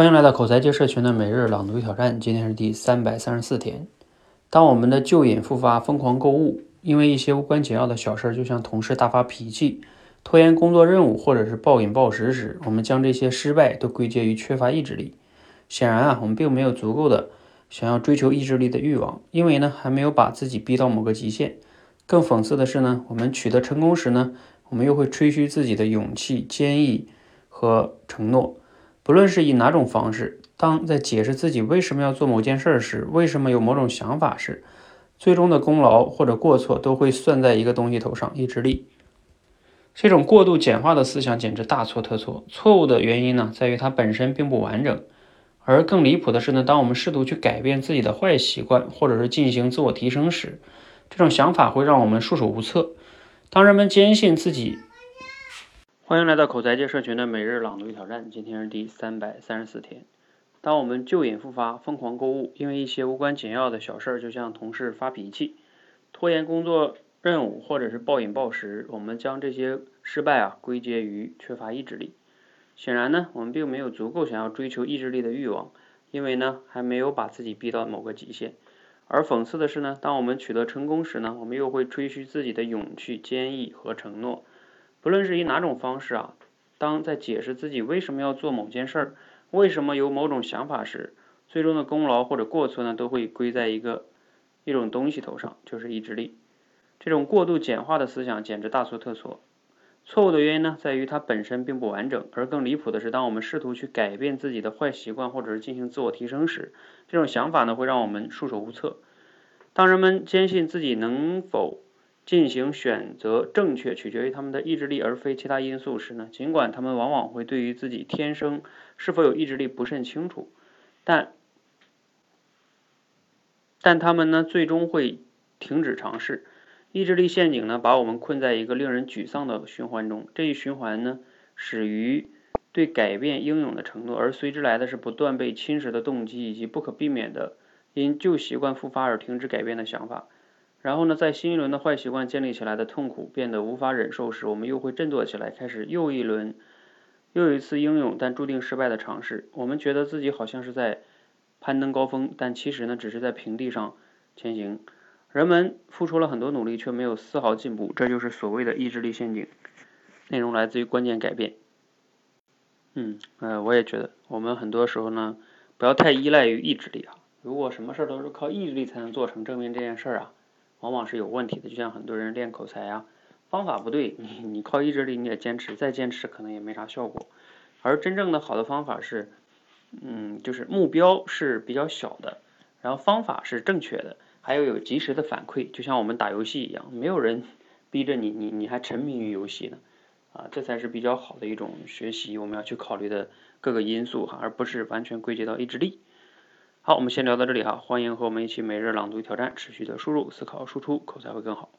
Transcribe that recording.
欢迎来到口才界社群的每日朗读挑战，今天是第三百三十四天。当我们的旧瘾复发，疯狂购物，因为一些无关紧要的小事，就向同事大发脾气、拖延工作任务，或者是暴饮暴食时，我们将这些失败都归结于缺乏意志力。显然啊，我们并没有足够的想要追求意志力的欲望，因为呢，还没有把自己逼到某个极限。更讽刺的是呢，我们取得成功时呢，我们又会吹嘘自己的勇气、坚毅和承诺。不论是以哪种方式，当在解释自己为什么要做某件事时，为什么有某种想法时，最终的功劳或者过错都会算在一个东西头上——意志力。这种过度简化的思想简直大错特错。错误的原因呢，在于它本身并不完整。而更离谱的是呢，当我们试图去改变自己的坏习惯，或者是进行自我提升时，这种想法会让我们束手无策。当人们坚信自己，欢迎来到口才界社群的每日朗读挑战。今天是第三百三十四天。当我们旧瘾复发，疯狂购物，因为一些无关紧要的小事儿，就像同事发脾气、拖延工作任务，或者是暴饮暴食，我们将这些失败啊归结于缺乏意志力。显然呢，我们并没有足够想要追求意志力的欲望，因为呢还没有把自己逼到某个极限。而讽刺的是呢，当我们取得成功时呢，我们又会吹嘘自己的勇气、坚毅和承诺。不论是以哪种方式啊，当在解释自己为什么要做某件事儿，为什么有某种想法时，最终的功劳或者过错呢，都会归在一个一种东西头上，就是意志力。这种过度简化的思想简直大错特错。错误的原因呢，在于它本身并不完整。而更离谱的是，当我们试图去改变自己的坏习惯，或者是进行自我提升时，这种想法呢，会让我们束手无策。当人们坚信自己能否进行选择正确取决于他们的意志力而非其他因素时呢？尽管他们往往会对于自己天生是否有意志力不甚清楚，但但他们呢最终会停止尝试。意志力陷阱呢把我们困在一个令人沮丧的循环中。这一循环呢始于对改变英勇的承诺，而随之来的是不断被侵蚀的动机以及不可避免的因旧习惯复发而停止改变的想法。然后呢，在新一轮的坏习惯建立起来的痛苦变得无法忍受时，我们又会振作起来，开始又一轮、又一次英勇但注定失败的尝试。我们觉得自己好像是在攀登高峰，但其实呢，只是在平地上前行。人们付出了很多努力，却没有丝毫进步，这就是所谓的意志力陷阱。内容来自于关键改变。嗯，呃，我也觉得，我们很多时候呢，不要太依赖于意志力啊。如果什么事儿都是靠意志力才能做成，证明这件事儿啊。往往是有问题的，就像很多人练口才啊，方法不对，你你靠意志力你也坚持，再坚持可能也没啥效果。而真正的好的方法是，嗯，就是目标是比较小的，然后方法是正确的，还要有及时的反馈，就像我们打游戏一样，没有人逼着你，你你还沉迷于游戏呢，啊，这才是比较好的一种学习，我们要去考虑的各个因素哈，而不是完全归结到意志力。好，我们先聊到这里哈，欢迎和我们一起每日朗读挑战，持续的输入、思考、输出，口才会更好。